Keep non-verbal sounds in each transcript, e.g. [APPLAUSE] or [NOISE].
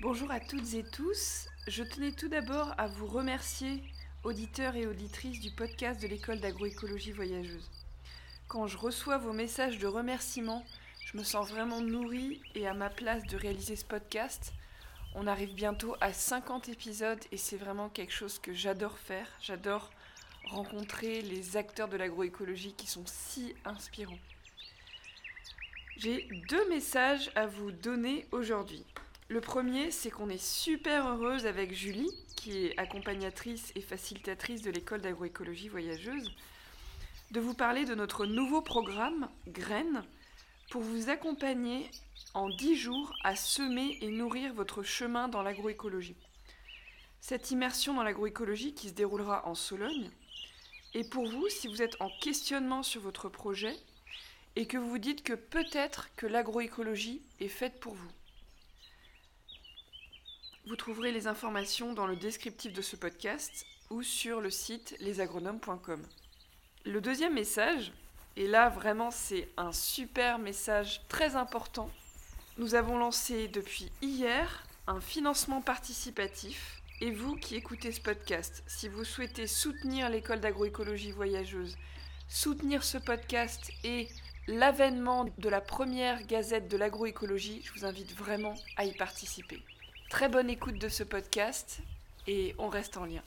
Bonjour à toutes et tous. Je tenais tout d'abord à vous remercier, auditeurs et auditrices du podcast de l'école d'agroécologie voyageuse. Quand je reçois vos messages de remerciement, je me sens vraiment nourrie et à ma place de réaliser ce podcast. On arrive bientôt à 50 épisodes et c'est vraiment quelque chose que j'adore faire. J'adore rencontrer les acteurs de l'agroécologie qui sont si inspirants. J'ai deux messages à vous donner aujourd'hui. Le premier, c'est qu'on est super heureuse avec Julie, qui est accompagnatrice et facilitatrice de l'école d'agroécologie voyageuse, de vous parler de notre nouveau programme Graines pour vous accompagner en 10 jours à semer et nourrir votre chemin dans l'agroécologie. Cette immersion dans l'agroécologie qui se déroulera en Sologne est pour vous si vous êtes en questionnement sur votre projet et que vous vous dites que peut-être que l'agroécologie est faite pour vous. Vous trouverez les informations dans le descriptif de ce podcast ou sur le site lesagronomes.com. Le deuxième message, et là vraiment c'est un super message très important, nous avons lancé depuis hier un financement participatif et vous qui écoutez ce podcast, si vous souhaitez soutenir l'école d'agroécologie voyageuse, soutenir ce podcast et l'avènement de la première gazette de l'agroécologie, je vous invite vraiment à y participer. Très bonne écoute de ce podcast et on reste en lien.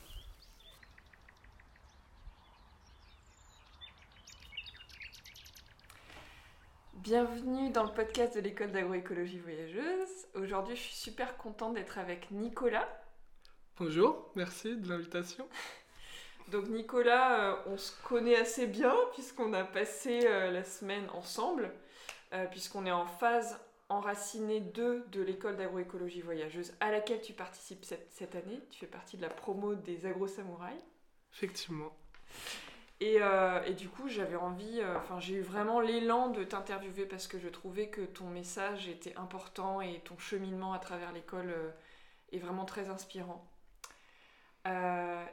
Bienvenue dans le podcast de l'école d'agroécologie voyageuse. Aujourd'hui, je suis super contente d'être avec Nicolas. Bonjour, merci de l'invitation. [LAUGHS] Donc Nicolas, euh, on se connaît assez bien puisqu'on a passé euh, la semaine ensemble, euh, puisqu'on est en phase enraciné 2 de l'école d'agroécologie voyageuse à laquelle tu participes cette, année. Tu fais partie de la promo des agro-samouraïs. Effectivement. Et, euh, et, du coup, j'avais envie, euh, enfin, j'ai eu vraiment l'élan de t'interviewer parce que je trouvais que ton message était important et ton cheminement à travers l'école euh, est vraiment très inspirant.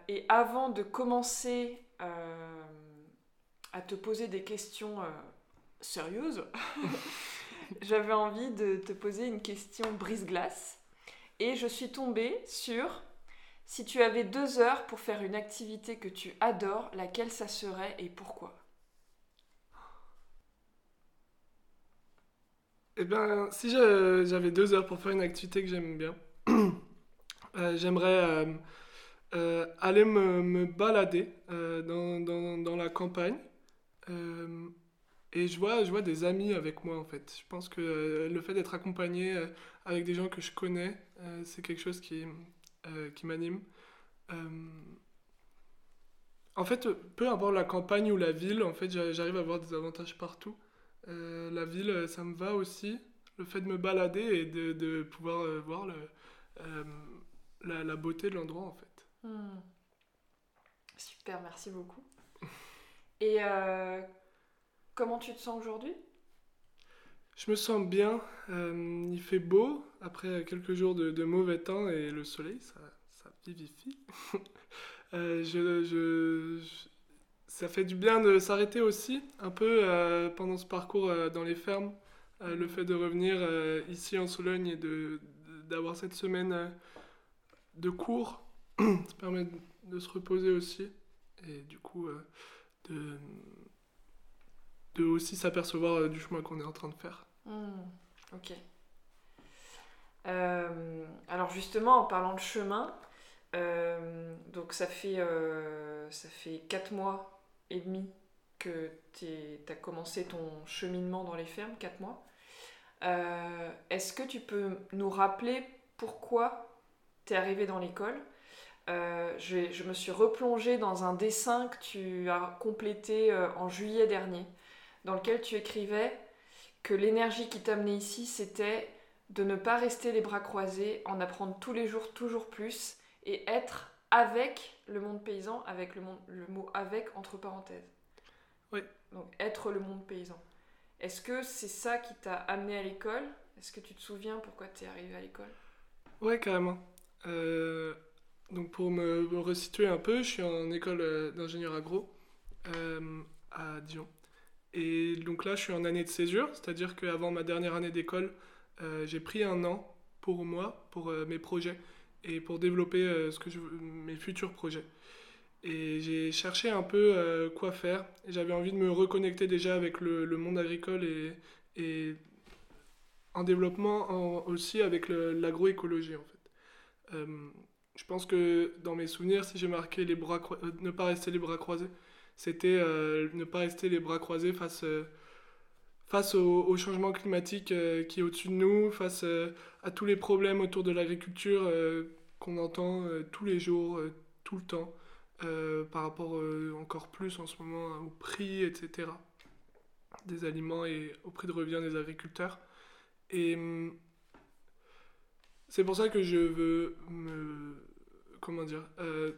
et avant de commencer à te poser des questions sérieuses, [LAUGHS] j'avais envie de te poser une question brise-glace. Et je suis tombée sur si tu avais deux heures pour faire une activité que tu adores, laquelle ça serait et pourquoi? Eh bien, si j'avais deux heures pour faire une activité que j'aime bien, [CLEARS THROAT] euh, j'aimerais euh, euh, aller me, balader dans, la campagne et je vois, je vois des amis avec moi en fait. Je pense que euh, le fait d'être accompagné euh, avec des gens que je connais, euh, c'est quelque chose qui, qui m'anime. En fait, peu importe la campagne ou la ville, en fait, j'arrive à voir des avantages partout. la ville, ça me va aussi. Le fait de me balader et de, de pouvoir voir le, la, beauté de l'endroit en fait. Hmm. Super, merci beaucoup. Et Comment tu te sens aujourd'hui? Je me sens bien. Euh, il fait beau après quelques jours de, mauvais temps et le soleil, ça, ça vivifie. [LAUGHS] Euh, je, ça fait du bien de s'arrêter aussi un peu euh, pendant ce parcours dans les fermes. le fait de revenir ici en Sologne et de, d'avoir cette semaine de cours, [CLEARS THROAT] ça permet de se reposer aussi. Et du coup, de aussi s'apercevoir euh, du chemin qu'on est en train de faire. Hmm, ok. Euh, alors justement, en parlant de chemin, euh, donc ça fait, ça fait 4 mois et demi que tu as commencé ton cheminement dans les fermes, 4 mois. Est-ce que tu peux nous rappeler pourquoi tu es arrivé dans l'école? Je, me suis replongée dans un dessin que tu as complété en juillet dernier dans lequel tu écrivais que l'énergie qui t'amenait ici, c'était de ne pas rester les bras croisés, en apprendre tous les jours toujours plus et être avec le monde paysan, avec le, monde, le mot avec entre parenthèses. Oui. Donc être le monde paysan. Est-ce que c'est ça qui t'a amené à l'école? Est-ce que tu te souviens pourquoi tu es arrivé à l'école? Ouais, carrément. Euh, donc pour me, resituer un peu, je suis en école euh, d'ingénieur agro euh, à Dijon. Et donc là, je suis en année de césure, c'est-à-dire qu'avant ma dernière année d'école, euh, j'ai pris un an pour moi, pour mes projets et pour développer ce que mes futurs projets. Et j'ai cherché un peu quoi faire. J'avais envie de me reconnecter déjà avec le, monde agricole et, et en développement aussi avec l'agroécologie en fait. Euh, je pense que dans mes souvenirs, si j'ai marqué les bras euh, ne pas rester les bras croisés, c'était euh, ne pas rester les bras croisés face, face au, changement climatique qui est au-dessus de nous, face à tous les problèmes autour de l'agriculture qu'on entend tous les jours, tout le temps, par rapport encore plus en ce moment au prix, etc. des aliments et au prix de revient des agriculteurs. Et hum, c'est pour ça que je veux me. Comment dire euh,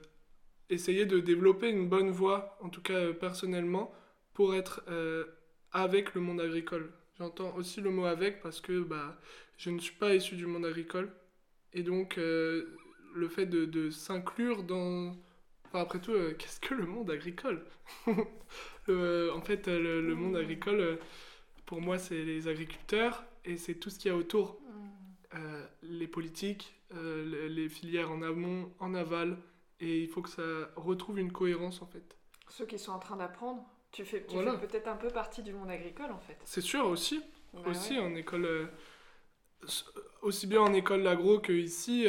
Essayer de développer une bonne voie, en tout cas euh, personnellement, pour être euh, avec le monde agricole. J'entends aussi le mot avec parce que bah, je ne suis pas issu du monde agricole. Et donc, le fait de, de s'inclure dans. Enfin, après tout, [LAUGHS] qu'est-ce que le monde agricole? [LAUGHS] En fait, le, le monde agricole, pour moi, c'est les agriculteurs, et c'est tout ce qu'il y a autour. Mm. Euh, les politiques, euh, les filières en amont, en aval, et il faut que ça retrouve une cohérence en fait. Ceux qui sont en train d'apprendre, tu fais, peut-être un peu partie du monde agricole en fait. C'est sûr aussi, bah aussi en école, euh, aussi bien en école d'agro que ici,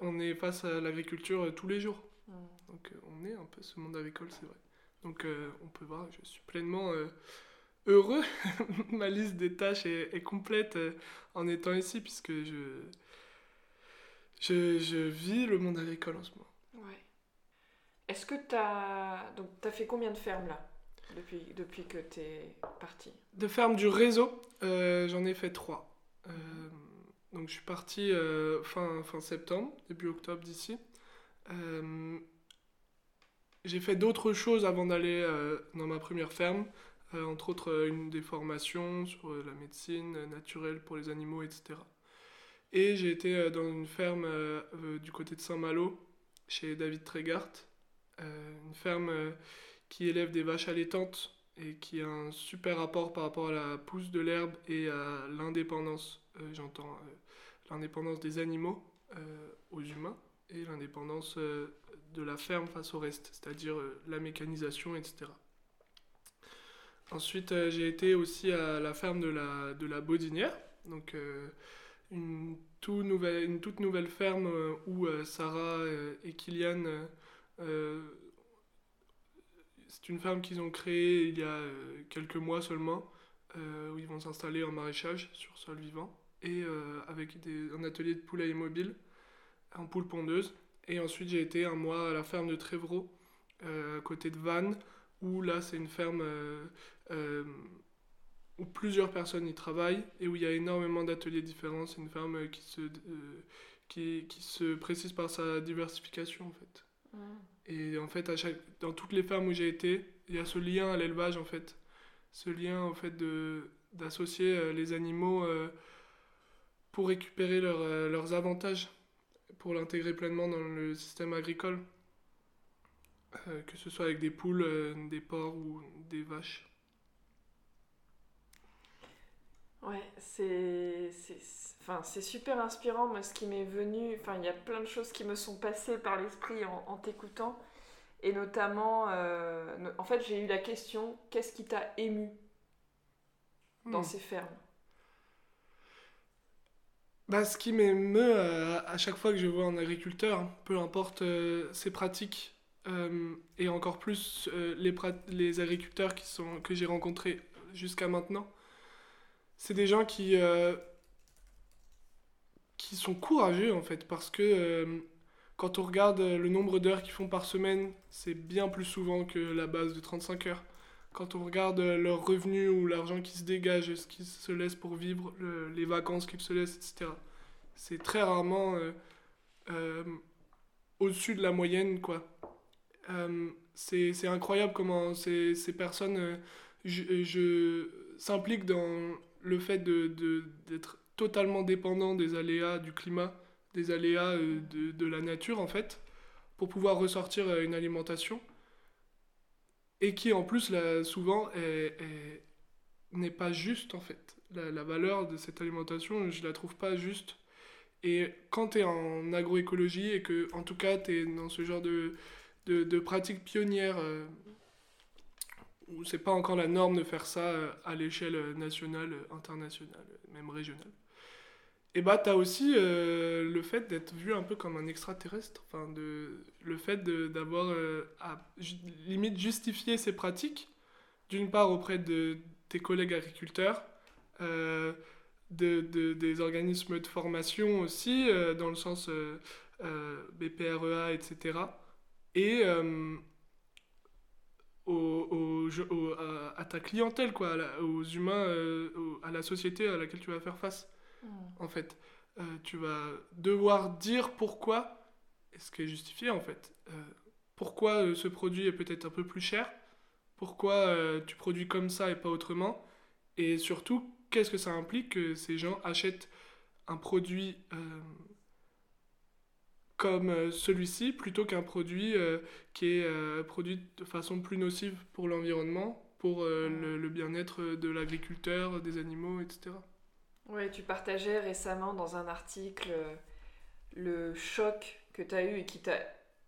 on est face à l'agriculture tous les jours. Mm. Donc on est un peu ce monde agricole, c'est vrai. Donc on peut voir, je suis pleinement heureux. [LAUGHS] Ma liste des tâches est, complète euh, en étant ici, puisque je, je, je, vis le monde agricole en ce moment. Est-ce que tu as... As fait combien de fermes là depuis, depuis que tu es parti De fermes du réseau, euh, j'en ai fait trois. Euh, donc, je suis parti fin, fin septembre, début octobre d'ici. j'ai fait d'autres choses avant d'aller dans ma première ferme. Euh, entre autres euh, une des formations sur euh, la médecine naturelle pour les animaux, etc. Et j'ai été dans une ferme du côté de Saint-Malo, chez David Trégart, une ferme qui élève des vaches allaitantes et qui a un super rapport par rapport à la pousse de l'herbe et à l'indépendance, j'entends l'indépendance des animaux aux humains et l'indépendance de la ferme face au reste, c'est-à-dire la mécanisation, etc. Ensuite, euh, j'ai été aussi à la ferme de la, de la Baudinière, donc euh, une, tout nouvelle, une toute nouvelle ferme euh, où Sarah et Kylian. C'est une ferme qu'ils ont créée il y a quelques mois seulement, où ils vont s'installer en maraîchage sur sol vivant, et avec un atelier de poulailler mobile en poule pondeuse. Et ensuite, j'ai été un mois à la ferme de Trévreau, à côté de Vannes, où là, c'est une ferme euh, où plusieurs personnes y travaillent et où il y a énormément d'ateliers différents. C'est une ferme qui se, euh, qui, qui, se précise par sa diversification en fait. Et en fait, dans toutes les fermes où j'ai été, il y a ce lien à l'élevage en fait. Ce lien en fait de, d'associer euh, les animaux pour récupérer leur, leurs avantages, pour l'intégrer pleinement dans le système agricole. que ce soit avec des poules, des porcs ou des vaches. Ouais, c'est enfin, super inspirant. Moi, ce qui m'est venu, enfin, il y a plein de choses qui me sont passées par l'esprit en, en t'écoutant. Et notamment, euh, en fait, j'ai eu la question qu'est-ce qui t'a ému dans hmm. ces fermes? Bah, Ce qui m'émeut euh, à chaque fois que je vois un agriculteur, peu importe euh, ses pratiques, et encore plus les, les agriculteurs qui sont, que j'ai rencontrés jusqu'à maintenant, c'est des gens qui, euh, qui sont courageux en fait, parce que euh, quand on regarde le nombre d'heures qu'ils font par semaine, c'est bien plus souvent que la base de 35 heures. Quand on regarde leurs revenus ou l'argent qui se dégage, ce qu'ils se laissent pour vivre, les vacances qu'ils se laissent, etc. C'est très rarement euh, au-dessus de la moyenne, quoi. c'est incroyable comment ces, ces personnes je, je s'impliquent dans le fait d'être de, totalement dépendant des aléas du climat, des aléas euh, de, de, la nature en fait, pour pouvoir ressortir euh, une alimentation, et qui en plus là, souvent n'est pas juste en fait. La, valeur de cette alimentation, je la trouve pas juste. Et quand tu es en agroécologie et que, en tout cas, tu es dans ce genre de, de, de pratiques pionnières, euh, où c'est pas encore la norme de faire ça euh, à l'échelle nationale, internationale, même régionale, et bah tu as aussi euh, le fait d'être vu un peu comme un extraterrestre, enfin, de, le fait d'avoir euh, à limite justifier ces pratiques, d'une part auprès de tes collègues agriculteurs, euh, de, de, des organismes de formation aussi, euh, dans le sens euh, euh, BPREA, etc. Et au, au, au, à, à, ta clientèle, quoi, la, aux humains, à la société à laquelle tu vas faire face. Mmh. En fait, tu vas devoir dire pourquoi, et ce qui est justifié en fait, pourquoi ce produit est peut-être un peu plus cher, pourquoi tu produis comme ça et pas autrement, et surtout qu'est-ce que ça implique que ces gens achètent un produit euh, comme euh, celui-ci plutôt qu'un produit euh, qui est euh, produit de façon plus nocive pour l'environnement, pour le, le bien-être de l'agriculteur, des animaux, etc. Ouais, tu partageais récemment dans un article le choc que tu as eu et qui t'a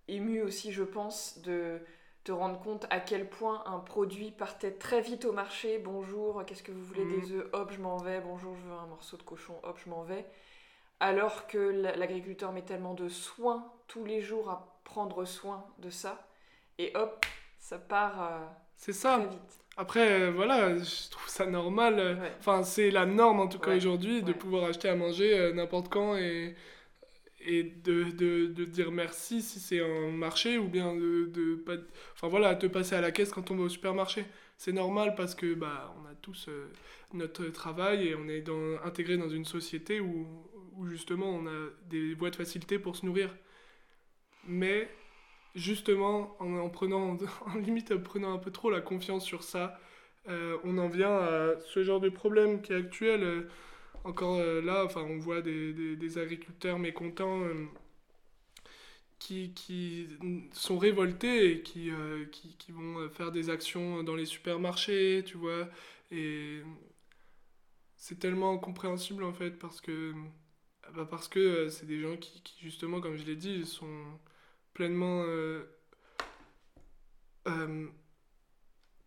ému aussi, je pense, de te rendre compte à quel point un produit partait très vite au marché. Bonjour, qu'est-ce que vous voulez mmh. Des œufs? Hop, je m'en vais. Bonjour, je veux un morceau de cochon. Hop, je m'en vais. Alors que l'agriculteur met tellement de soin tous les jours à prendre soin de ça. Et hop, ça part euh, c'est ça. très vite. Après, euh, voilà, je trouve ça normal. Ouais. Enfin, c'est la norme en tout cas ouais. aujourd'hui de ouais. pouvoir acheter à manger euh, n'importe quand et et de, de, de, dire merci si c'est un marché ou bien de, de pas enfin voilà te passer à la caisse quand on va au supermarché c'est normal parce que bah on a tous euh, notre travail et on est dans, intégré dans une société où, où justement on a des voies de facilité pour se nourrir mais justement en, en prenant [LAUGHS] en limite en prenant un peu trop la confiance sur ça euh, on en vient à ce genre de problème qui est actuel euh, encore euh, là, on voit des, agriculteurs mécontents qui, sont révoltés et qui, vont faire des actions dans les supermarchés, tu vois. Et c'est tellement compréhensible en fait parce que bah parce que c'est des gens qui, qui, justement, comme je l'ai dit, sont pleinement euh, euh,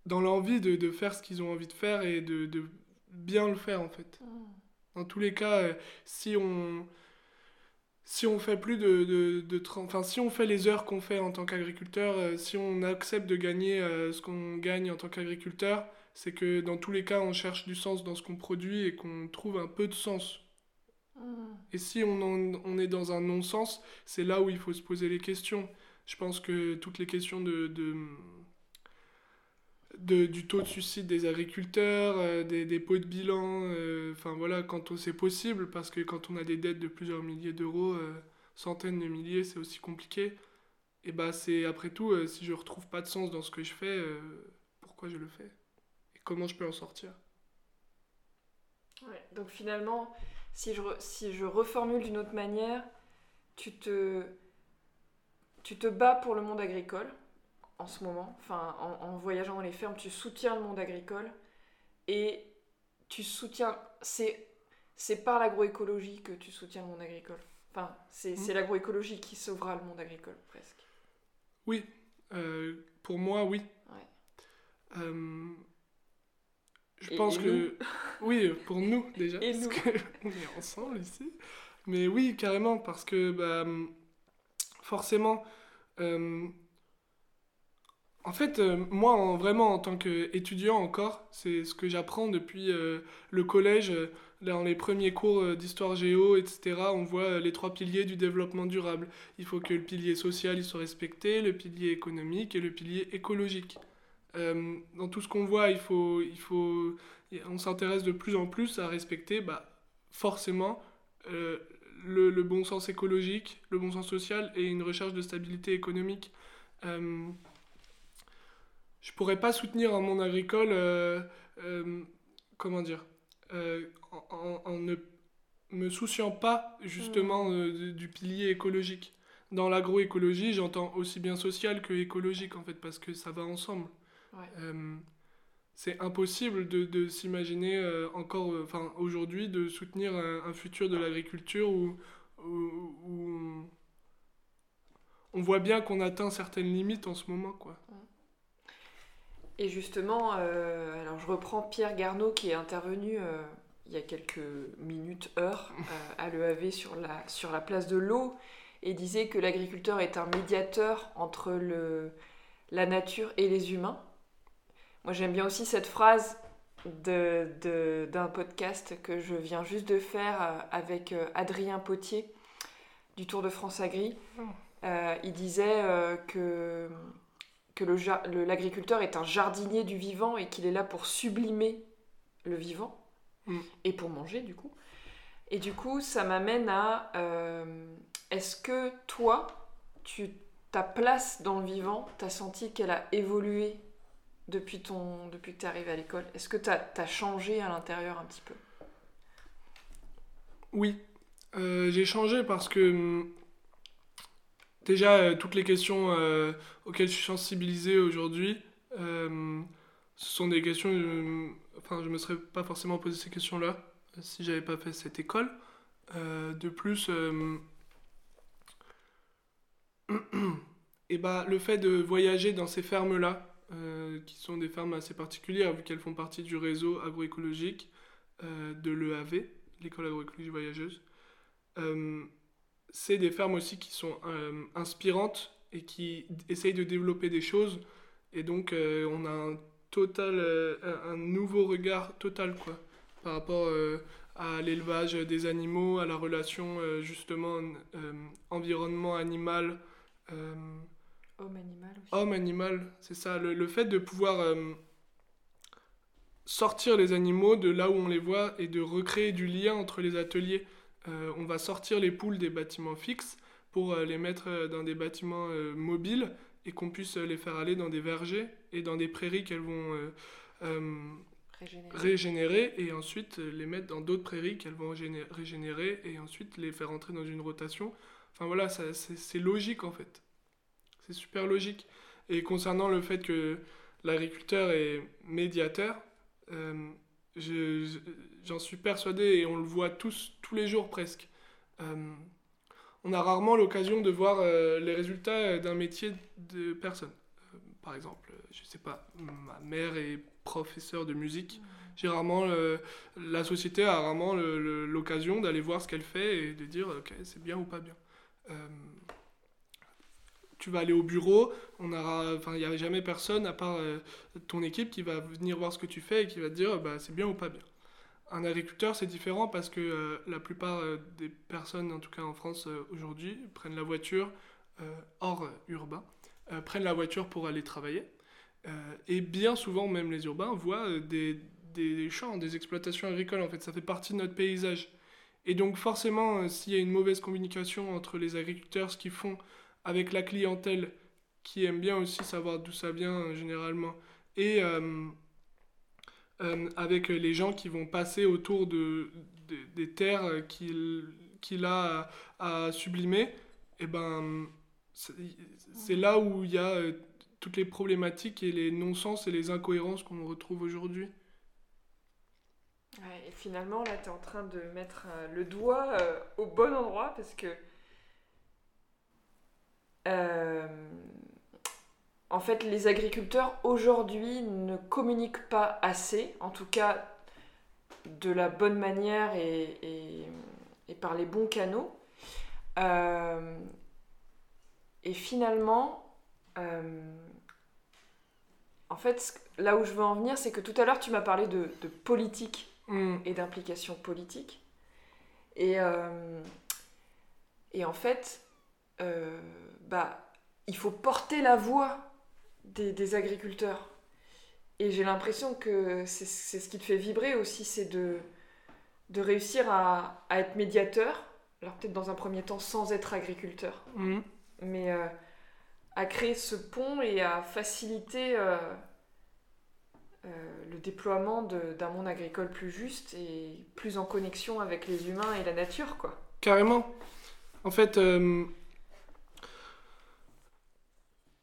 dans l'envie de, de, faire ce qu'ils ont envie de faire et de, de bien le faire en fait. Mmh. Dans tous les cas, euh, si on si on fait plus de, de, de enfin si on fait les heures qu'on fait en tant qu'agriculteur, euh, si on accepte de gagner euh, ce qu'on gagne en tant qu'agriculteur, c'est que dans tous les cas on cherche du sens dans ce qu'on produit et qu'on trouve un peu de sens. Et si on, est dans un non-sens, c'est là où il faut se poser les questions. Je pense que toutes les questions de, du taux de suicide des agriculteurs, euh, des, des pots de bilan, euh, enfin voilà, quand c'est possible, parce que quand on a des dettes de plusieurs milliers d'euros, euh, centaines de milliers, c'est aussi compliqué. Et bah c'est après tout, si je retrouve pas de sens dans ce que je fais, pourquoi je le fais? Et comment je peux en sortir? Donc finalement, si je, si je reformule d'une autre manière, tu te, tu te bats pour le monde agricole, en ce moment, enfin en, en, voyageant dans les fermes, tu soutiens le monde agricole et tu soutiens, c'est c'est par l'agroécologie que tu soutiens le monde agricole. Enfin, c'est mmh. l'agroécologie qui sauvera le monde agricole presque. Oui, euh, pour moi, oui. Ouais. Euh, je et pense et que [LAUGHS] oui, pour nous déjà, et parce qu'on [LAUGHS] est ensemble ici. Mais oui, carrément, parce que bah, forcément. Euh, en fait, euh, moi, en, vraiment, en tant qu'étudiant encore, c'est ce que j'apprends depuis euh, le collège, dans les premiers cours d'histoire géo, etc. On voit les trois piliers du développement durable. Il faut que le pilier social il soit respecté, le pilier économique et le pilier écologique. Euh, dans tout ce qu'on voit, il faut, il faut, on s'intéresse de plus en plus à respecter, bah, forcément, euh, le, le, bon sens écologique, le bon sens social et une recherche de stabilité économique. Euh, je pourrais pas soutenir un monde agricole, euh, comment dire, en, en, ne me souciant pas justement mmh. du pilier écologique. Dans l'agroécologie, j'entends aussi bien social que écologique en fait, parce que ça va ensemble. Ouais. c'est impossible de, de s'imaginer encore, enfin aujourd'hui, de soutenir un, un, futur de l'agriculture où où, on voit bien qu'on atteint certaines limites en ce moment, quoi. Et justement, euh, alors je reprends Pierre Garneau qui est intervenu euh, il y a quelques minutes, heures, euh, à l'EAV sur la, sur la place de l'eau et disait que l'agriculteur est un médiateur entre le, la nature et les humains. Moi j'aime bien aussi cette phrase d'un de, podcast que je viens juste de faire avec Adrien Potier du Tour de France Agri. Oh. il disait que que l'agriculteur est un jardinier du vivant et qu'il est là pour sublimer le vivant mm. et pour manger du coup. Et du coup, ça m'amène à euh, est-ce que toi, tu, ta place dans le vivant, tu as senti qu'elle a évolué depuis, ton, depuis que tu es arrivé à l'école Est-ce que tu as, changé à l'intérieur un petit peu? Oui, euh, j'ai changé parce que hum, Déjà, euh, toutes les questions euh, auxquelles je suis sensibilisé aujourd'hui, ce sont des questions. enfin, je me serais pas forcément posé ces questions-là si j'avais pas fait cette école. de plus, et [CLEARS THROAT] bah, le fait de voyager dans ces fermes-là, qui sont des fermes assez particulières vu qu'elles font partie du réseau agroécologique de l'EAV, l'école agroécologique voyageuse c'est des fermes aussi qui sont euh, inspirantes et qui essayent de développer des choses. Et donc, euh, on a un total, euh, un nouveau regard total, quoi, par rapport à l'élevage des animaux, à la relation, justement, environnement animal. Aussi. Homme-animal, c'est ça. Le, le, fait de pouvoir sortir les animaux de là où on les voit et de recréer du lien entre les ateliers. Euh, on va sortir les poules des bâtiments fixes pour euh, les mettre euh, dans des bâtiments mobiles et qu'on puisse les faire aller dans des vergers et dans des prairies qu'elles vont régénérer. et ensuite les mettre dans d'autres prairies qu'elles vont régénérer et ensuite les faire entrer dans une rotation. Enfin voilà, c'est logique en fait. C'est super logique. Et concernant le fait que l'agriculteur est médiateur, j'en suis persuadé et on le voit tous, tous les jours presque. Euh, on a rarement l'occasion de voir euh, les résultats d'un métier de personne. Euh, par exemple, je sais pas, ma mère est professeure de musique. J'ai rarement la société a rarement l'occasion d'aller voir ce qu'elle fait et de dire ok c'est bien ou pas bien tu vas aller au bureau, on aura, enfin, il n'y a jamais personne à part euh, ton équipe qui va venir voir ce que tu fais et qui va te dire bah, c'est bien ou pas bien. Un agriculteur, c'est différent parce que euh, la plupart euh, des personnes, en tout cas en France aujourd'hui, prennent la voiture hors urbain, prennent la voiture pour aller travailler. et bien souvent, même les urbains voient des, des, champs, des exploitations agricoles. En fait, ça fait partie de notre paysage. Et donc, forcément, s'il y a une mauvaise communication entre les agriculteurs, ce qu'ils font, avec la clientèle qui aime bien aussi savoir d'où ça vient euh, généralement, et euh, euh, avec les gens qui vont passer autour de, des terres qu'il a à, sublimer, et eh ben c'est là où il y a toutes les problématiques et les non-sens et les incohérences qu'on retrouve aujourd'hui. et finalement, là, tu es en train de mettre le doigt au bon endroit parce que euh, en fait, les agriculteurs aujourd'hui ne communiquent pas assez, en tout cas de la bonne manière et, par les bons canaux. Euh, et finalement, euh, en fait, là où je veux en venir, c'est que tout à l'heure, tu m'as parlé de, politique mm. et d'implication politique. Et, et en fait, bah, il faut porter la voix des, agriculteurs. Et j'ai l'impression que c'est ce qui te fait vibrer aussi, c'est de, de réussir à, être médiateur, alors peut-être dans un premier temps sans être agriculteur, mhm. mais euh, à créer ce pont et à faciliter euh, euh, le déploiement d'un monde agricole plus juste et plus en connexion avec les humains et la nature, quoi. Carrément. En fait,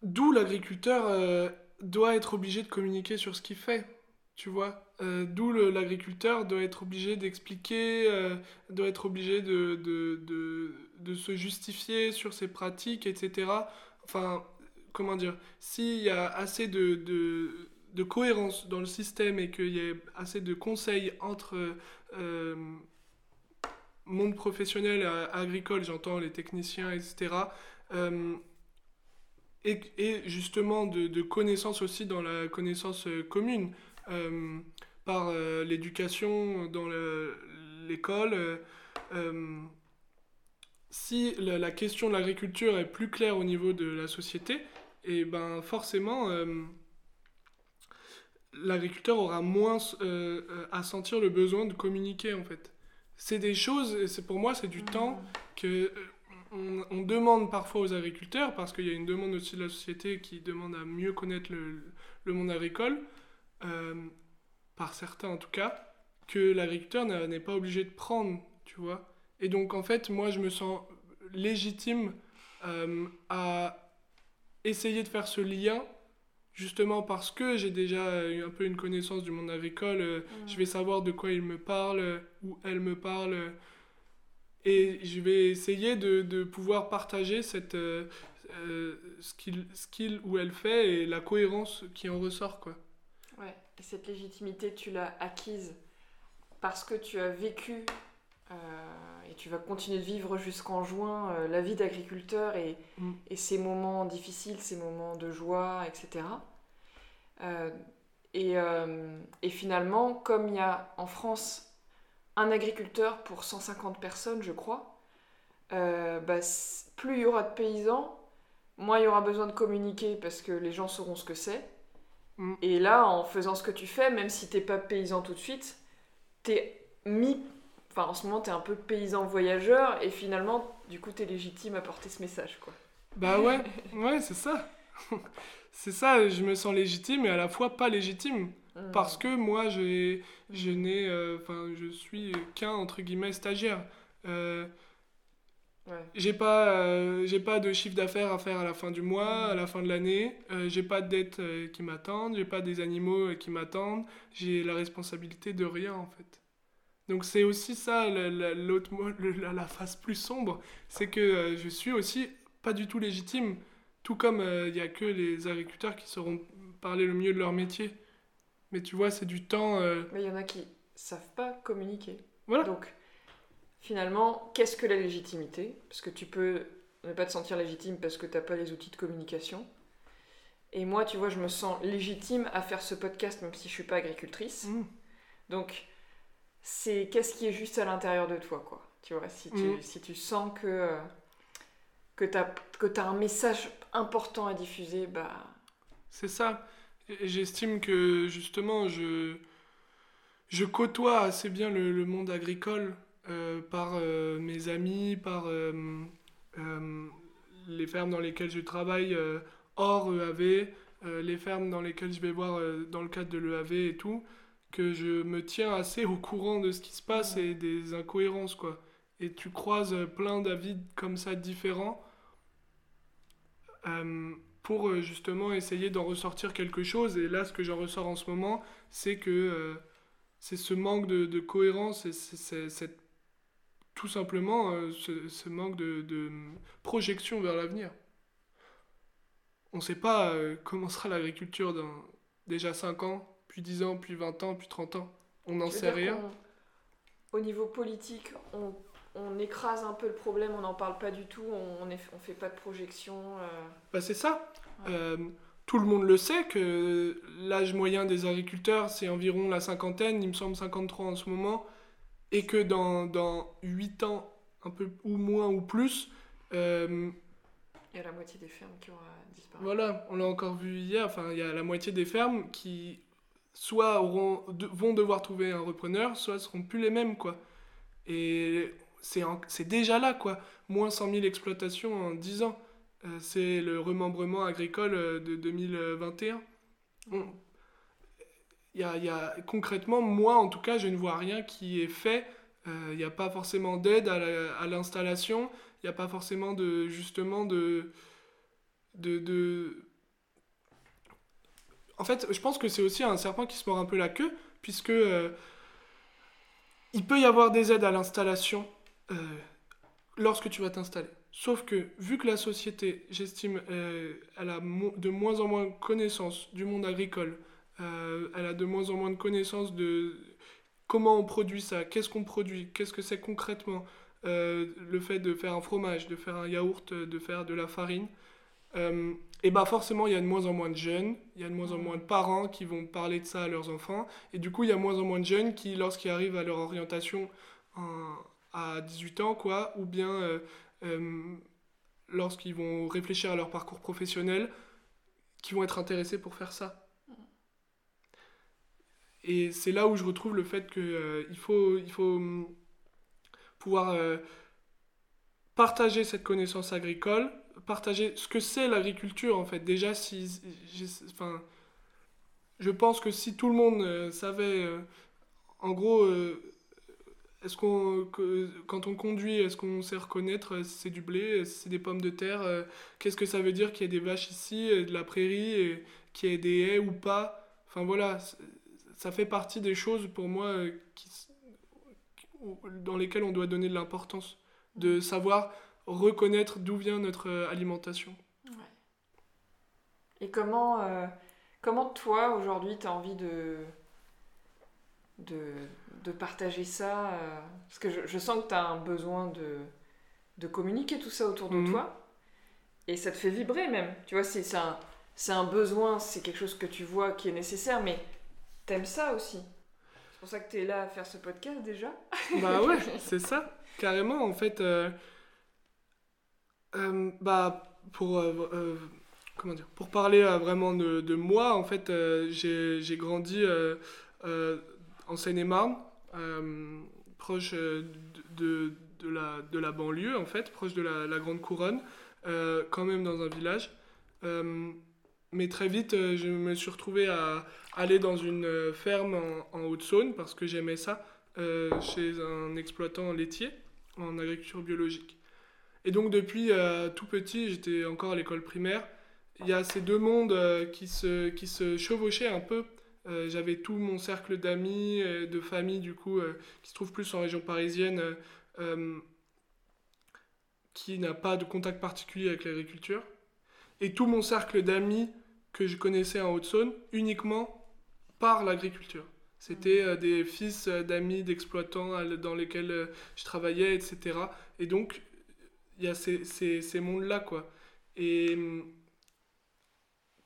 D'où l'agriculteur euh, doit être obligé de communiquer sur ce qu'il fait. Tu vois euh, d'où l'agriculteur doit être obligé d'expliquer, euh, doit être obligé de, de, de, se justifier sur ses pratiques, etc. Enfin, comment dire, s'il y a assez de, cohérence dans le système et qu'il y a assez de conseils entre monde professionnel agricole, j'entends les techniciens, etc., et, et, justement de, de connaissances aussi dans la connaissance commune. Euh, par euh, l'éducation dans l'école. Euh, si la, question de l'agriculture est plus claire au niveau de la société, et eh ben forcément l'agriculteur aura moins à sentir le besoin de communiquer en fait. C'est des choses, c'est pour moi c'est du temps que on, demande parfois aux agriculteurs parce qu'il y a une demande aussi de la société qui demande à mieux connaître le, le monde agricole par certains en tout cas, que l'agriculteur n'est pas obligé de prendre, tu vois. Et donc en fait, moi je me sens légitime euh, à essayer de faire ce lien, justement parce que j'ai déjà eu un peu une connaissance du monde agricole, euh, mm. je vais savoir de quoi il me parle, ou elle me parle, et je vais essayer de, de pouvoir partager cette... Euh, ce qu'il ou elle fait et la cohérence qui en ressort quoi. Ouais cette légitimité, tu l'as acquise parce que tu as vécu euh, et tu vas continuer de vivre jusqu'en juin euh, la vie d'agriculteur et, mm. et, ces moments difficiles, ces moments de joie, etc. Euh, et, et, finalement, comme il y a en France un agriculteur pour 150 personnes, je crois, bah, plus il y aura de paysans, moins il y aura besoin de communiquer parce que les gens sauront ce que c'est. Mm. Et là, en faisant ce que tu fais, même si t'es pas paysan tout de suite, t'es mis. Enfin, en ce moment, t'es un peu paysan voyageur, et finalement, du coup, t'es légitime à porter ce message, quoi. Bah ouais, [LAUGHS] ouais, c'est ça. [LAUGHS] c'est ça, je me sens légitime, et à la fois pas légitime. Mm. Parce que moi, je n'ai. Euh, enfin, je suis qu'un, entre guillemets, stagiaire. Euh, j'ai pas, euh, j'ai pas de chiffre d'affaires à faire à la fin du mois, à la fin de l'année. Euh, j'ai pas de dettes euh, qui m'attendent. J'ai pas des animaux qui m'attendent. J'ai la responsabilité de rien en fait. Donc c'est aussi ça l'autre la, la, face plus sombre, c'est que je suis aussi pas du tout légitime. Tout comme il y a que les agriculteurs qui sauront parler le mieux de leur métier. Mais tu vois, c'est du temps. Mais il y en a qui savent pas communiquer. Voilà. Donc finalement, qu'est-ce que la légitimité? Parce que tu peux ne pas te sentir légitime parce que tu n'as pas les outils de communication. Et moi, tu vois, je me sens légitime à faire ce podcast même si je suis pas agricultrice. Mmh. Donc, c'est qu'est-ce qui est juste à l'intérieur de toi, quoi. Tu vois, si tu, mmh. si tu sens que, euh, que tu as, as, un message important à diffuser, bah... C'est ça. J'estime que, justement, je, je côtoie assez bien le, monde agricole euh, par euh, mes amis, par euh, les fermes dans lesquelles je travaille hors EAV, les fermes dans lesquelles je vais voir dans le cadre de l'EAV et tout, que je me tiens assez au courant de ce qui se passe et des incohérences, quoi. Et tu croises plein d'avis comme ça différents pour justement essayer d'en ressortir quelque chose. Et là, ce que j'en ressors en ce moment, c'est que c'est ce manque de, de cohérence et c'est cette tout simplement euh, ce, manque de, projection vers l'avenir. On ne sait pas euh, comment sera l'agriculture dans déjà 5 ans, puis 10 ans, puis 20 ans, puis 30 ans. On n'en sait rien. Au niveau politique, on, on, écrase un peu le problème, on n'en parle pas du tout, on ne on fait pas de projection. Euh. Bah c'est ça. tout le monde le sait que l'âge moyen des agriculteurs, c'est environ la cinquantaine, il me semble 53 en ce moment et que dans, dans 8 ans, un peu ou moins ou plus, euh, il y a la moitié des fermes qui aura disparu. Voilà, on l'a encore vu hier, enfin, il y a la moitié des fermes qui soit auront, vont devoir trouver un repreneur, soit seront plus les mêmes, quoi. Et c'est déjà là, quoi. Moins 100 000 exploitations en 10 ans. Euh, c'est le remembrement agricole euh, de 2021 y y a, concrètement, moi en tout cas, je ne vois rien qui est fait. Il euh, n'y a pas forcément d'aide à l'installation. Il n'y a pas forcément de, justement, de, de... En fait, je pense que c'est aussi un serpent qui se mord un peu la queue, puisque il peut y avoir des aides à l'installation lorsque tu vas t'installer. Sauf que, vu que la société, j'estime, elle a de moins en moins de connaissances du monde agricole, elle a de moins en moins de connaissances de comment on produit ça, qu'est-ce qu'on produit, qu'est-ce que c'est concrètement, euh, le fait de faire un fromage, de faire un yaourt, de faire de la farine, euh, et bah forcément il y a de moins en moins de jeunes, il y a de moins en moins de parents qui vont parler de ça à leurs enfants, et du coup il y a moins en moins de jeunes qui, lorsqu'ils arrivent à leur orientation à 18 ans, quoi, ou bien euh, lorsqu'ils vont réfléchir à leur parcours professionnel, qui vont être intéressés pour faire ça. Et c'est là où je retrouve le fait qu'il euh, faut, il faut hum, pouvoir euh, partager cette connaissance agricole, partager ce que c'est l'agriculture en fait. Déjà, si, enfin, je pense que si tout le monde euh, savait, en gros, est-ce qu'on, quand on conduit, est-ce qu'on sait reconnaître si c'est du blé, si c'est des pommes de terre, qu'est-ce que ça veut dire qu'il y ait des vaches ici, de la prairie, qu'il y ait des haies ou pas? Enfin voilà, ça fait partie des choses pour moi euh, qui, dans lesquelles on doit donner de l'importance, de savoir reconnaître d'où vient notre euh, alimentation. Et comment, euh, comment toi, aujourd'hui, tu as envie de, de, partager ça Parce que je, sens que tu as un besoin de, de communiquer tout ça autour de mhm. toi. Et ça te fait vibrer même. Tu vois, c'est un, un besoin, c'est quelque chose que tu vois qui est nécessaire, mais T'aimes ça aussi C'est pour ça que t'es là à faire ce podcast déjà [LAUGHS] Bah ouais, c'est ça, carrément en fait. Euh, euh, bah pour euh, comment dire Pour parler vraiment de, de, moi, en fait, j'ai grandi en Seine-et-Marne, proche de, de, la, banlieue en fait, proche de la, Grande Couronne, quand même dans un village mais très vite, je me suis retrouvé à, aller dans une euh, ferme en, Haute-Saône parce que j'aimais ça euh, chez un exploitant laitier en agriculture biologique. Et donc depuis euh, tout petit, j'étais encore à l'école primaire, il y a ces deux mondes qui se chevauchaient un peu. J'avais tout mon cercle d'amis, de famille du coup, qui se trouve plus en région parisienne, qui n'a pas de contact particulier avec l'agriculture. Et tout mon cercle d'amis que je connaissais en Haute-Saône uniquement par l'agriculture. C'était euh, des fils euh, d'amis d'exploitants dans lesquels euh, je travaillais, etc. Et donc, il y a ces, ces, ces mondes-là, quoi. Et hum,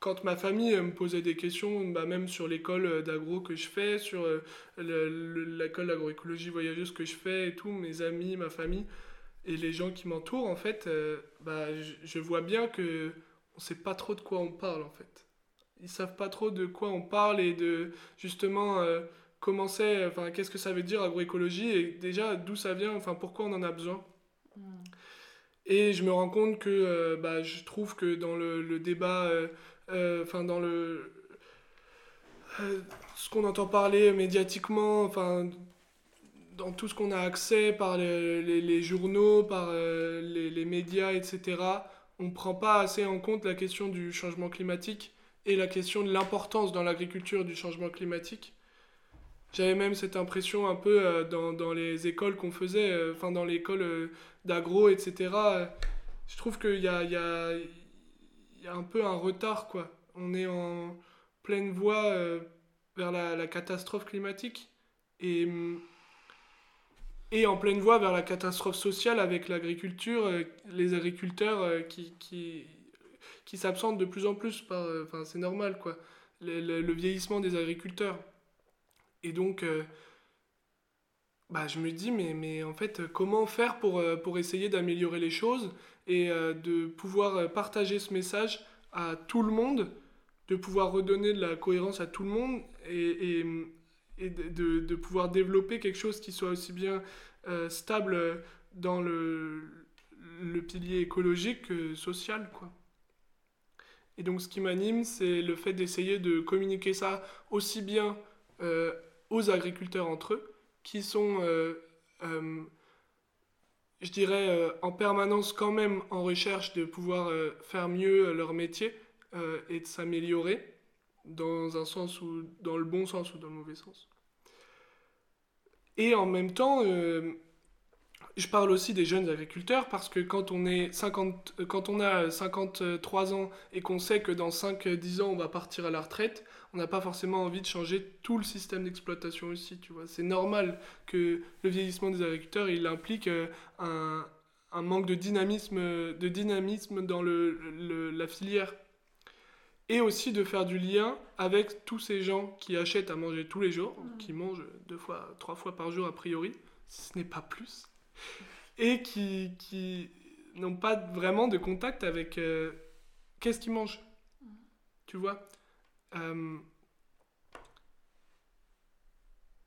quand ma famille me posait des questions, bah, même sur l'école d'agro que je fais, sur l'école d'agroécologie voyageuse que je fais et tout, mes amis, ma famille et les gens qui m'entourent, en fait, bah, je, je, vois bien que on sait pas trop de quoi on parle, en fait ils savent pas trop de quoi on parle et de justement euh, comment c'est, enfin qu'est-ce que ça veut dire agroécologie et déjà d'où ça vient, enfin pourquoi on en a besoin. Hmm. Et je me rends compte que euh, bah, je trouve que dans le, débat, euh, enfin dans le ce qu'on entend parler médiatiquement, enfin dans tout ce qu'on a accès par les, journaux, par les, les, médias, etc., on ne prend pas assez en compte la question du changement climatique et la question de l'importance dans l'agriculture du changement climatique. J'avais même cette impression un peu euh, dans, les écoles qu'on faisait, euh, enfin dans l'école euh, d'agro, etc. je trouve qu'il y, a, y a, un peu un retard, quoi. On est en pleine voie vers la, catastrophe climatique et, en pleine voie vers la catastrophe sociale avec l'agriculture, les agriculteurs qui, qui qui s'absentent de plus en plus. Euh, c'est normal, quoi. Le, vieillissement des agriculteurs. Et donc, euh, bah, je me dis, mais, en fait, comment faire euh, pour essayer d'améliorer les choses et de pouvoir partager ce message à tout le monde, de pouvoir redonner de la cohérence à tout le monde et, de, pouvoir développer quelque chose qui soit aussi bien stable dans le, pilier écologique que social, quoi. Et donc ce qui m'anime, c'est le fait d'essayer de communiquer ça aussi bien euh, aux agriculteurs entre eux, qui sont, euh, euh, je dirais, euh, en permanence quand même en recherche de pouvoir euh, faire mieux euh, leur métier et de s'améliorer dans un sens ou dans le bon sens ou dans le mauvais sens. Et en même temps, je parle aussi des jeunes agriculteurs parce que quand on, est 50, euh, quand on a 53 ans et qu'on sait que dans 5-10 ans on va partir à la retraite, on n'a pas forcément envie de changer tout le système d'exploitation aussi, tu vois. C'est normal que le vieillissement des agriculteurs, il implique euh, un, un manque de dynamisme, de dynamisme dans le, la filière. Et aussi de faire du lien avec tous ces gens qui achètent à manger tous les jours, mmh. qui mangent deux fois, trois fois par jour a priori, si ce n'est pas plus, et qui, qui n'ont pas vraiment de contact avec euh, qu'est-ce qu'ils mangent. Mmh. Tu vois euh,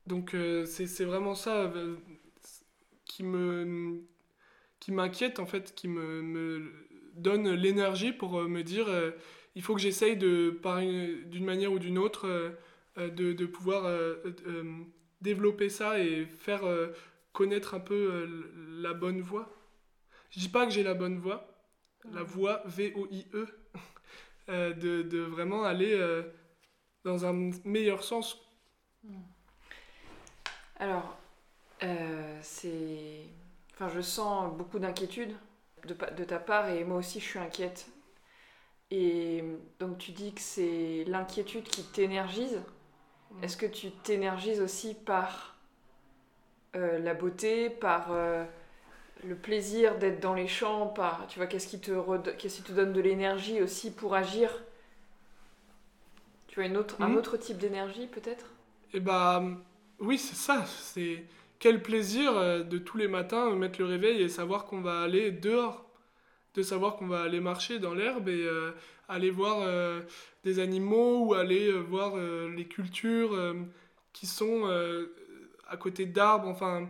Donc euh, c'est vraiment ça qui me qui m'inquiète en fait, qui me, me donne l'énergie pour me dire il faut que j'essaye de d'une manière ou d'une autre de, de, pouvoir développer ça et faire connaître un peu euh, la bonne voie. Je dis pas que j'ai la bonne voie, la voie V-O-I-E, [LAUGHS] euh, de, de, vraiment aller euh, dans un meilleur sens. Hmm. Alors, c'est. Enfin, je sens beaucoup d'inquiétude de, de, ta part et moi aussi je suis inquiète. Et donc tu dis que c'est l'inquiétude qui t'énergise. Hmm. Est-ce que tu t'énergises aussi par euh, la beauté, par euh, le plaisir d'être dans les champs, par, tu vois, qu'est-ce qui te, qu'est-ce qui te donne de l'énergie aussi pour agir? Tu vois, une autre, un mhm. autre type d'énergie peut-être? Eh bah, oui, c'est ça. C'est quel plaisir euh, de tous les matins mettre le réveil et savoir qu'on va aller dehors, de savoir qu'on va aller marcher dans l'herbe et aller voir des animaux ou aller voir les cultures qui sont à côté d'arbres, enfin,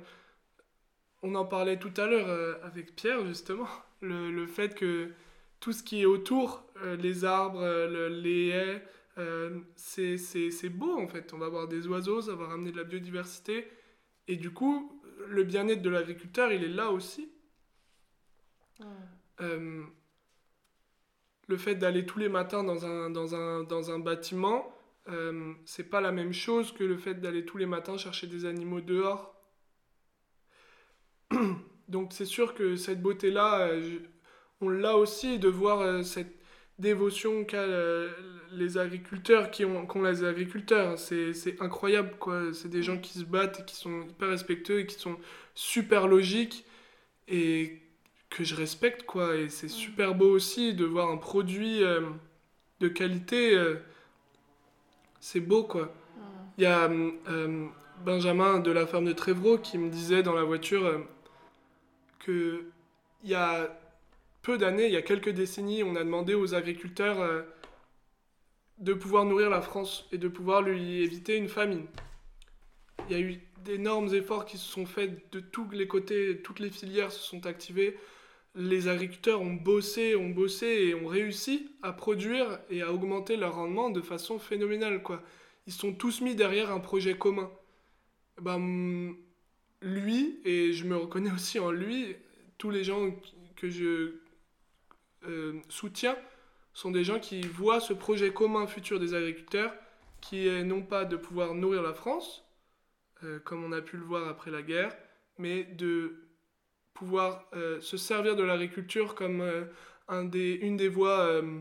on en parlait tout à l'heure euh, avec Pierre justement, [LAUGHS] le, le, fait que tout ce qui est autour, euh, les arbres, euh, les haies, c'est beau en fait. On va avoir des oiseaux, ça va ramener de la biodiversité. Et du coup, le bien-être de l'agriculteur, il est là aussi. le fait d'aller tous les matins dans un, dans un, dans un bâtiment, euh, c'est pas la même chose que le fait d'aller tous les matins chercher des animaux dehors. [CLEARS THROAT] Donc c'est sûr que cette beauté-là, euh, on l'a aussi de voir euh, cette dévotion qu'a les agriculteurs, qui ont, les agriculteurs. C'est incroyable, quoi. C'est des gens qui se battent et qui sont hyper respectueux et qui sont super logiques et que je respecte, quoi. Et c'est super beau aussi de voir un produit de qualité c'est beau quoi. Il y a euh, Benjamin de la ferme de Trévreau qui me disait dans la voiture euh, que il y a peu d'années, il y a quelques décennies, on a demandé aux agriculteurs euh, de pouvoir nourrir la France et de pouvoir lui éviter une famine. Il y a eu d'énormes efforts qui se sont faits de tous les côtés, toutes les filières se sont activées les agriculteurs ont bossé, ont bossé et ont réussi à produire et à augmenter leur rendement de façon phénoménale. Quoi. Ils sont tous mis derrière un projet commun. Ben, lui, et je me reconnais [LAUGHS] aussi en lui, tous les gens que je euh, soutiens sont des gens qui voient ce projet commun futur des agriculteurs, qui est non pas de pouvoir nourrir la France, euh, comme on a pu le voir après la guerre, mais de pouvoir euh, se servir de l'agriculture comme euh, un des, une des voies euh,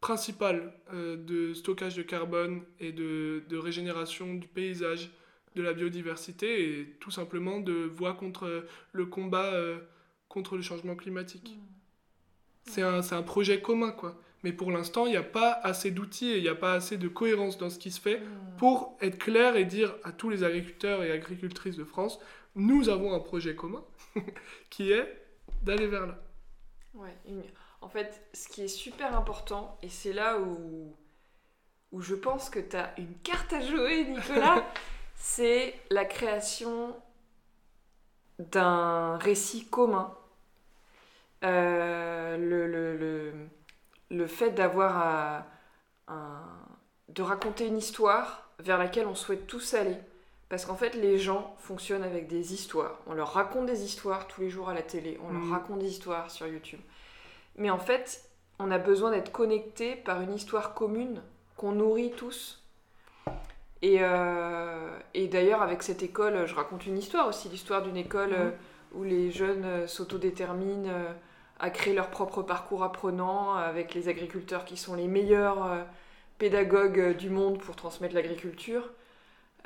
principales de stockage de carbone et de, de, régénération du paysage, de la biodiversité et tout simplement de voie contre le combat contre le changement climatique. Mmh. C'est un, un, projet commun, quoi. Mais pour l'instant, il n'y a pas assez d'outils et il n'y a pas assez de cohérence dans ce qui se fait mmh. pour être clair et dire à tous les agriculteurs et agricultrices de France, nous avons un projet commun [LAUGHS] qui est d'aller vers là. Ouais, en fait, ce qui est super important, et c'est là où, où je pense que tu as une carte à jouer, Nicolas, [LAUGHS] c'est la création d'un récit commun. Euh, le, le, le, le, fait d'avoir un, de raconter une histoire vers laquelle on souhaite tous aller. Parce qu'en fait, les gens fonctionnent avec des histoires. On leur raconte des histoires tous les jours à la télé, on leur mm. raconte des histoires sur YouTube. Mais en fait, on a besoin d'être connecté par une histoire commune qu'on nourrit tous. Et, euh, et d'ailleurs, avec cette école, je raconte une histoire aussi, l'histoire d'une école Mhm. euh, où les jeunes euh, s'autodéterminent à créer leur propre parcours apprenant, avec les agriculteurs qui sont les meilleurs pédagogues du monde pour transmettre l'agriculture.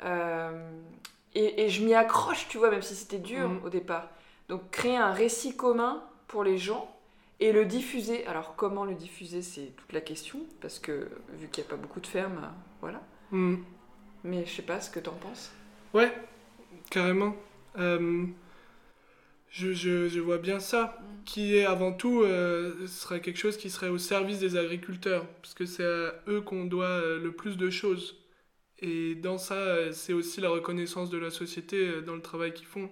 Euh, et, et je m'y accroche, tu vois, même si c'était dur Mhm. au départ. Donc créer un récit commun pour les gens et le diffuser. Alors comment le diffuser, c'est toute la question, parce que vu qu'il n'y a pas beaucoup de fermes, voilà. Hmm. Mais je sais pas ce que t'en penses. Ouais, carrément. Euh, je, je, je vois bien ça, Mm. qui est avant tout, euh, ce serait quelque chose qui serait au service des agriculteurs, parce que c'est à eux qu'on doit euh, le plus de choses. Et dans ça, euh, c'est aussi la reconnaissance de la société euh, dans le travail qu'ils font.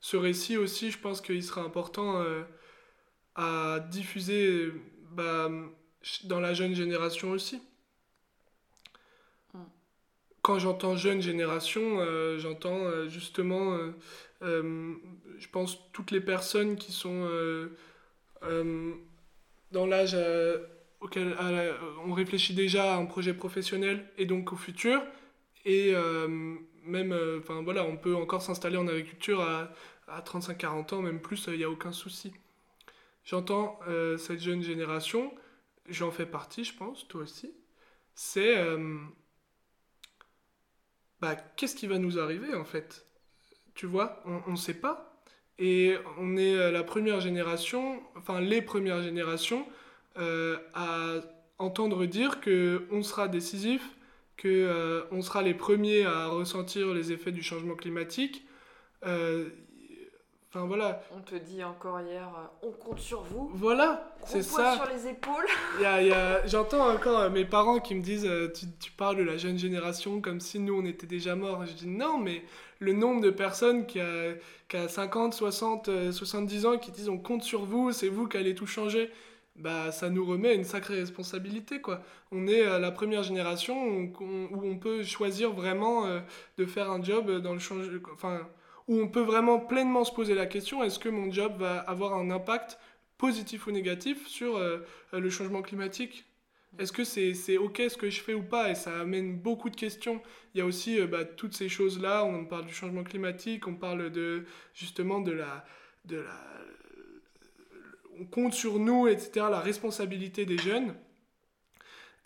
Ce récit aussi, je pense qu'il sera important euh, à diffuser bah, dans la jeune génération aussi. Mm. Quand j'entends jeune génération, euh, j'entends justement, euh, euh, je pense, toutes les personnes qui sont dans l'âge on réfléchit déjà à un projet professionnel et donc au futur. Et euh, même, euh, enfin voilà, on peut encore s'installer en agriculture à, à 35-40 ans, même plus, il n'y a aucun souci. J'entends euh, cette jeune génération, j'en fais partie, je pense, toi aussi. C'est bah, qu'est-ce qui va nous arriver en fait? Tu vois, on ne sait pas. Et on est la première génération, enfin les premières générations, euh, à entendre dire que on sera décisif, que euh, on sera les premiers à ressentir les effets du changement climatique. Euh, Enfin voilà, On te dit encore hier, on compte sur vous. voilà, c'est ça. sur les épaules. [LAUGHS] J'entends encore mes parents qui me disent tu, tu parles de la jeune génération comme si nous on était déjà morts. Je dis non, mais le nombre de personnes qui a, qui a 50, 60, euh, 70 ans qui disent on compte sur vous, c'est vous qui allez tout changer, bah ça nous remet une sacrée responsabilité quoi. On est euh, la première génération où on, peut choisir vraiment euh, de faire un job dans le change, enfin où on peut vraiment pleinement se poser la question est-ce que mon job va avoir un impact positif ou négatif sur euh, euh, le changement climatique? Est-ce que c'est c'est OK ce que je fais ou pas? Et ça amène beaucoup de questions. Il y a aussi euh, bah, toutes ces choses-là, on parle du changement climatique, on parle de justement. De la on compte sur nous, etc., la responsabilité des jeunes,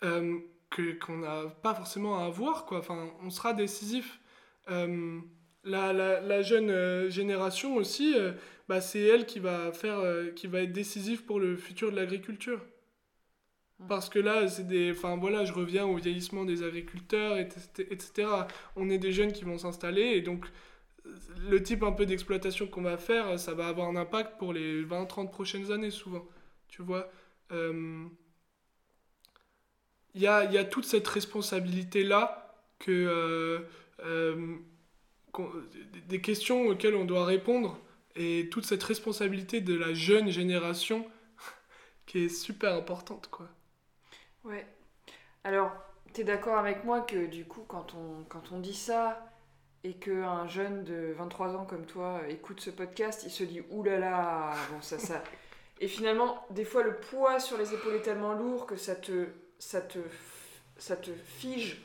euh, que- qu'on n'a pas forcément à avoir, quoi. Enfin, on sera décisif. Euh, la, la, la jeune euh, génération aussi, euh, bah, c'est elle qui va faire, qui va être décisive pour le futur de l'agriculture. Mm. Parce que là, c'est des, enfin voilà, je reviens au vieillissement des agriculteurs, etc. etc. On est des jeunes qui vont s'installer et donc le type un peu d'exploitation qu'on va faire, ça va avoir un impact pour les 20-30 prochaines années souvent. Tu vois, Euh, il y a, y a toute cette responsabilité là que euh, euh, des questions auxquelles on doit répondre et toute cette responsabilité de la jeune génération [LAUGHS] qui est super importante quoi. Ouais. Alors, t'es d'accord avec moi que du coup, quand on, quand on dit ça et qu'un jeune de 23 ans comme toi écoute ce podcast, il se dit oulala, bon, ça, ça. Et finalement, des fois, le poids sur les épaules est tellement lourd que ça te, ça te, ça te fige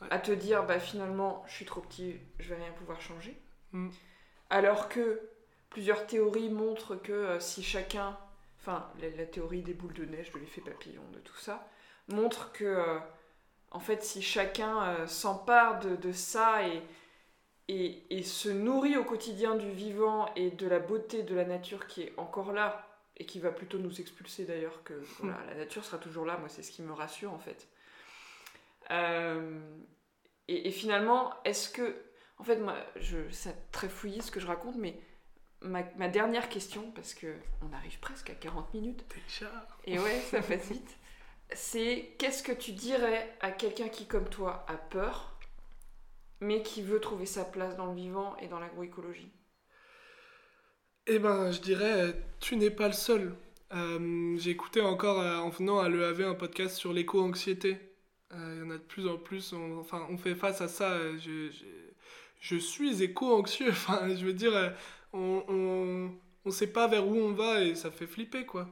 Ouais. à te dire, bah finalement, je suis trop petit, je vais rien pouvoir changer. Mm. Alors que plusieurs théories montrent que euh, si chacun, enfin, la, la théorie des boules de neige, de l'effet papillon, de tout ça, montre que, euh, en fait, si chacun euh, s'empare de, de ça et, et, et se nourrit au quotidien du vivant et de la beauté de la nature qui est encore là, et qui va plutôt nous expulser d'ailleurs que voilà, la nature sera toujours là, moi c'est ce qui me rassure en fait. Euh, et, et finalement, est-ce que. En fait, moi, je, c'est très fouillé ce que je raconte, mais ma, ma dernière question, parce que on arrive presque à 40 minutes, Déjà. et ouais, ça passe vite. C'est qu'est-ce que tu dirais à quelqu'un qui, comme toi, a peur, mais qui veut trouver sa place dans le vivant et dans l'agroécologie Eh ben, je dirais, tu n'es pas le seul. Euh, J'ai écouté encore euh, en venant à l'EAV un podcast sur l'éco-anxiété. Euh, Il y en a de plus en plus. on- enfin, on fait face à ça. euh, Je, je, je suis éco-anxieux. [LAUGHS] Enfin, je veux dire, on, on, on sait pas vers où on va et ça fait flipper, quoi.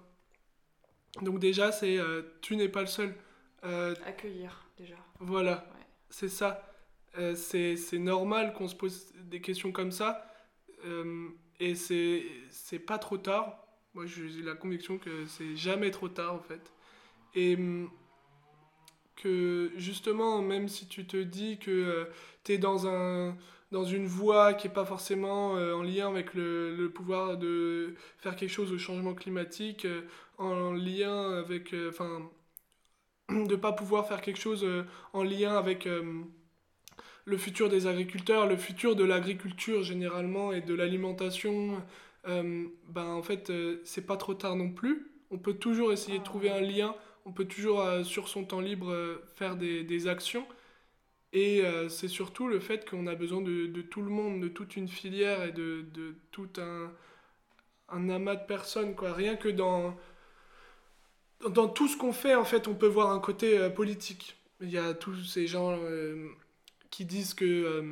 Donc déjà, c'est tu n'es pas le seul. Accueillir, déjà. Voilà, Ouais. c'est ça. Euh, c'est normal qu'on se pose des questions comme ça. Euh, et c'est pas trop tard. Moi, j'ai la conviction que c'est jamais trop tard, en fait. Et hum, que justement, même si tu te dis que tu es dans, un, dans une voie qui n'est pas forcément en lien avec le, pouvoir de faire quelque chose au changement climatique, en lien avec... Enfin, [CLEARS THROAT] de pas pouvoir faire quelque chose en lien avec le futur des agriculteurs, le futur de l'agriculture généralement et de l'alimentation, euh, ben en fait euh, c'est pas trop tard non plus. On peut toujours essayer de trouver un lien, on peut toujours euh, sur son temps libre faire des, des, actions. Et c'est surtout le fait qu'on a besoin de, de, tout le monde, de toute une filière et de, de tout un, un, amas de personnes. Quoi. Rien que dans, dans tout ce qu'on fait, en fait, on peut voir un côté politique. Il y a tous ces gens qui disent que euh,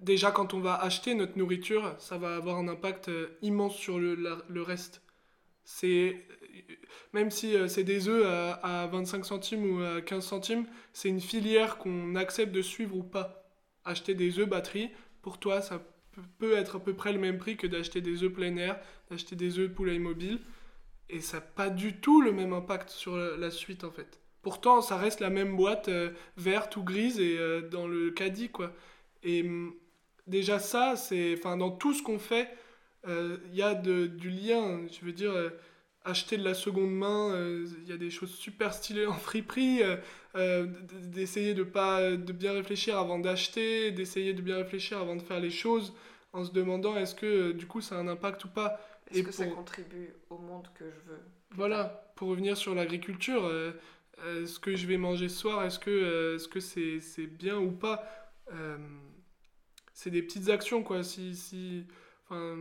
déjà quand on va acheter notre nourriture, ça va avoir un impact euh, immense sur le, le reste. C'est même si euh, c'est des œufs à, à, 25 centimes ou à 15 centimes, c'est une filière qu'on accepte de suivre ou pas. Acheter des œufs batterie, pour toi, ça peut être à peu près le même prix que d'acheter des œufs plein air, d'acheter des œufs poulet immobile. Et ça n'a pas du tout le même impact sur la suite en fait. Pourtant, ça reste la même boîte euh, verte ou grise et euh, dans le caddie, quoi. Et hum, déjà ça, c'est, enfin, dans tout ce qu'on fait, euh, il y a de, du lien. Je veux dire, acheter de la seconde main, il y a des choses super stylées en friperie. d'essayer de pas, de bien réfléchir avant d'acheter, d'essayer de bien réfléchir avant de faire les choses, en se demandant est-ce que du coup ça a un impact ou pas. Est-ce que ça contribue au monde que je veux Voilà, pour revenir sur l'agriculture euh, ce que je vais manger ce soir, est-ce que euh, ce que c'est bien ou pas euh, C'est des petites actions quoi. Si si enfin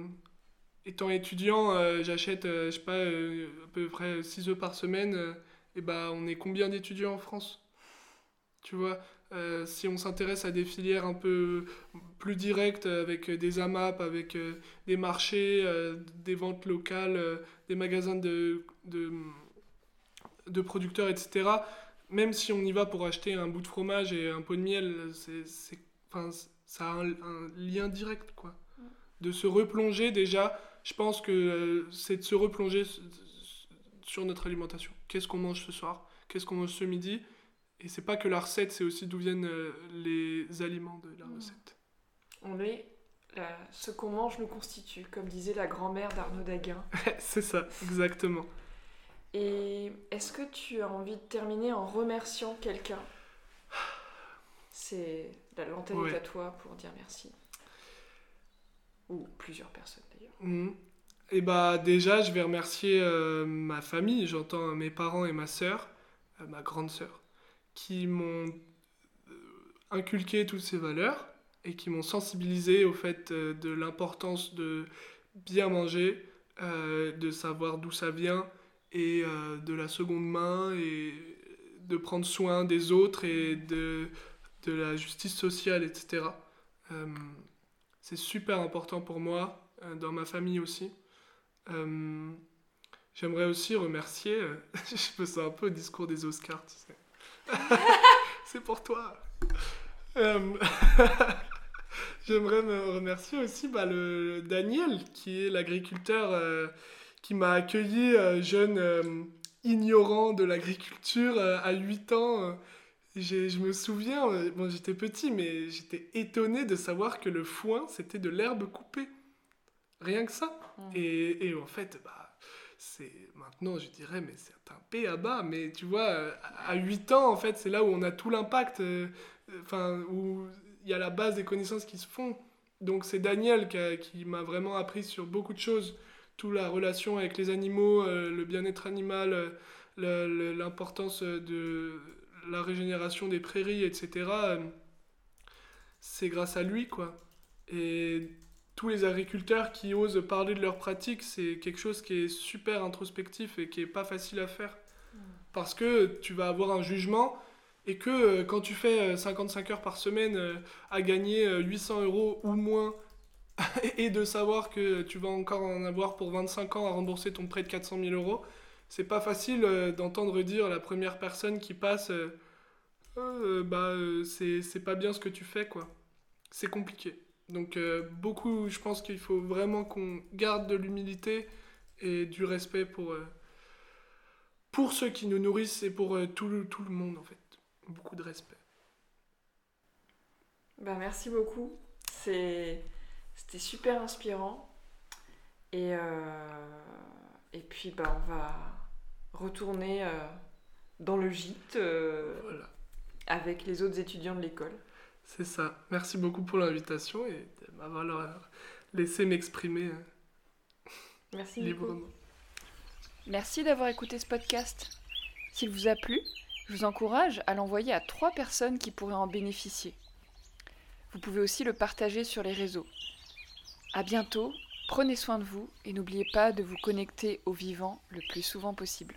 étant étudiant, j'achète je sais pas à peu près 6 œufs par semaine et bah on est combien d'étudiants en France? Tu vois si on s'intéresse à des filières un peu plus directes avec des AMAP, avec des marchés, des ventes locales, des magasins de de producteurs, etc., même si on y va pour acheter un bout de fromage et un pot de miel, c'est, enfin, ça a un, lien direct, quoi. De se replonger déjà, je pense que euh, c'est de se replonger sur notre alimentation. Qu'est-ce qu'on mange ce soir? Qu'est-ce qu'on mange ce midi? Et c'est pas que la recette, c'est aussi d'où viennent euh, les aliments de la mmh. recette. On est ce qu'on mange nous constitue, comme disait la grand-mère d'Arnaud Daguin. [LAUGHS] c'est ça, exactement. Et est-ce que tu as envie de terminer en remerciant quelqu'un? C'est la l'antenne est à toi pour dire merci. Ou plusieurs personnes d'ailleurs. Mhm. Et bah déjà, je vais remercier euh, ma famille, j'entends mes parents et ma sœur, euh, ma grande sœur, qui m'ont euh, inculqué toutes ces valeurs et qui m'ont sensibilisé au fait de l'importance de bien manger, de savoir d'où ça vient, et euh, de la seconde main et de prendre soin des autres et de, de la justice sociale, etc. Euh, c'est super important pour moi, euh, dans ma famille aussi. J'aimerais aussi remercier, [LAUGHS] je fais ça un peu au discours des Oscars, tu sais. [LAUGHS] c'est pour toi. [LAUGHS] J'aimerais me remercier aussi bah, le Daniel, qui est l'agriculteur qui m'a accueilli, euh, jeune euh, ignorant de l'agriculture, euh, à 8 ans. je me souviens, bon, j'étais petit, mais j'étais étonné de savoir que le foin, c'était de l'herbe coupée. Rien que ça. Mmh. Et, et, en fait, bah, c'est maintenant, je dirais, mais c'est un P à bas. Mais tu vois, à 8 ans, en fait, c'est là où on a tout l'impact, enfin, où il y a la base des connaissances qui se font. Donc c'est Daniel qui, qui m'a vraiment appris sur beaucoup de choses toute la relation avec les animaux, euh, le bien-être animal, euh, l'importance de la régénération des prairies, etc. Euh, c'est grâce à lui, quoi. Et tous les agriculteurs qui osent parler de leurs pratiques, c'est quelque chose qui est super introspectif et qui est pas facile à faire. Mm. Parce que tu vas avoir un jugement et que quand tu fais 55 heures par semaine à gagner 800 euros ou moins [LAUGHS] et de savoir que tu vas encore en avoir pour 25 ans à rembourser ton prêt de 400 000 euros, c'est pas facile euh, d'entendre dire la première personne qui passe euh, euh, bah, euh, c'est pas bien ce que tu fais, quoi. C'est compliqué. Donc, euh, beaucoup, je pense qu'il faut vraiment qu'on garde de l'humilité et du respect pour, pour ceux qui nous nourrissent et pour tout, le, tout le monde, en fait. Beaucoup de respect. Bah, merci beaucoup. C'est... C'était super inspirant. Et, euh, et puis, bah, on va retourner euh, dans le gîte euh, Voilà, avec les autres étudiants de l'école. c'est ça. Merci beaucoup pour l'invitation et de m'avoir laissé m'exprimer Merci beaucoup. librement. Merci d'avoir écouté ce podcast. S'il vous a plu, je vous encourage à l'envoyer à trois personnes qui pourraient en bénéficier. Vous pouvez aussi le partager sur les réseaux. À bientôt, prenez soin de vous et n'oubliez pas de vous connecter au vivant le plus souvent possible.